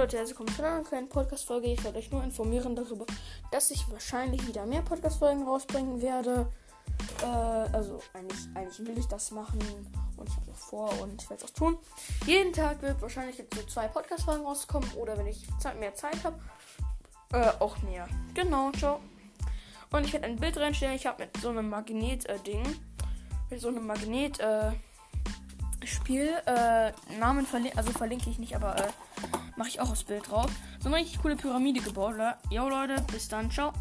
Leute, herzlich willkommen zu einer kleinen Podcast-Folge. Ich werde euch nur informieren darüber, dass ich wahrscheinlich wieder mehr Podcast-Folgen rausbringen werde. Äh, also eigentlich, eigentlich will ich das machen und ich habe das vor und ich werde es auch tun. Jeden Tag wird wahrscheinlich jetzt so zwei Podcast-Folgen rauskommen oder wenn ich mehr Zeit habe, äh, auch mehr. Genau, ciao. Und ich werde ein Bild reinstellen. Ich habe mit so einem Magnet-Ding, mit so einem Magnet, äh, äh, Namen verlinke, also verlinke ich nicht, aber, äh, mache ich auch aufs Bild drauf. So eine richtig coole Pyramide gebaut. Jo Leute, bis dann, ciao.